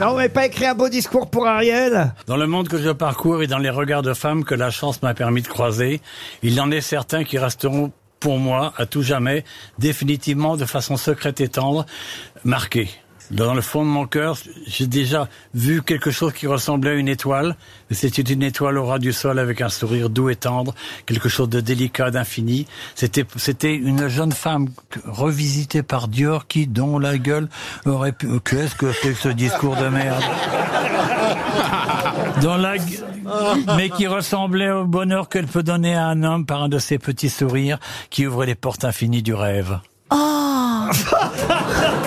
Non, n'avez pas écrit un beau discours pour Ariel Dans le monde que je parcours et dans les regards de femmes que la chance m'a permis de croiser, il en est certains qui resteront pour moi à tout jamais, définitivement de façon secrète et tendre, marqués. Dans le fond de mon cœur, j'ai déjà vu quelque chose qui ressemblait à une étoile. C'était une étoile au ras du sol avec un sourire doux et tendre, quelque chose de délicat, d'infini. C'était, c'était une jeune femme revisitée par Dior qui, dont la gueule aurait pu... Qu'est-ce que c'est que ce discours de merde? Dont la mais qui ressemblait au bonheur qu'elle peut donner à un homme par un de ses petits sourires qui ouvre les portes infinies du rêve. Oh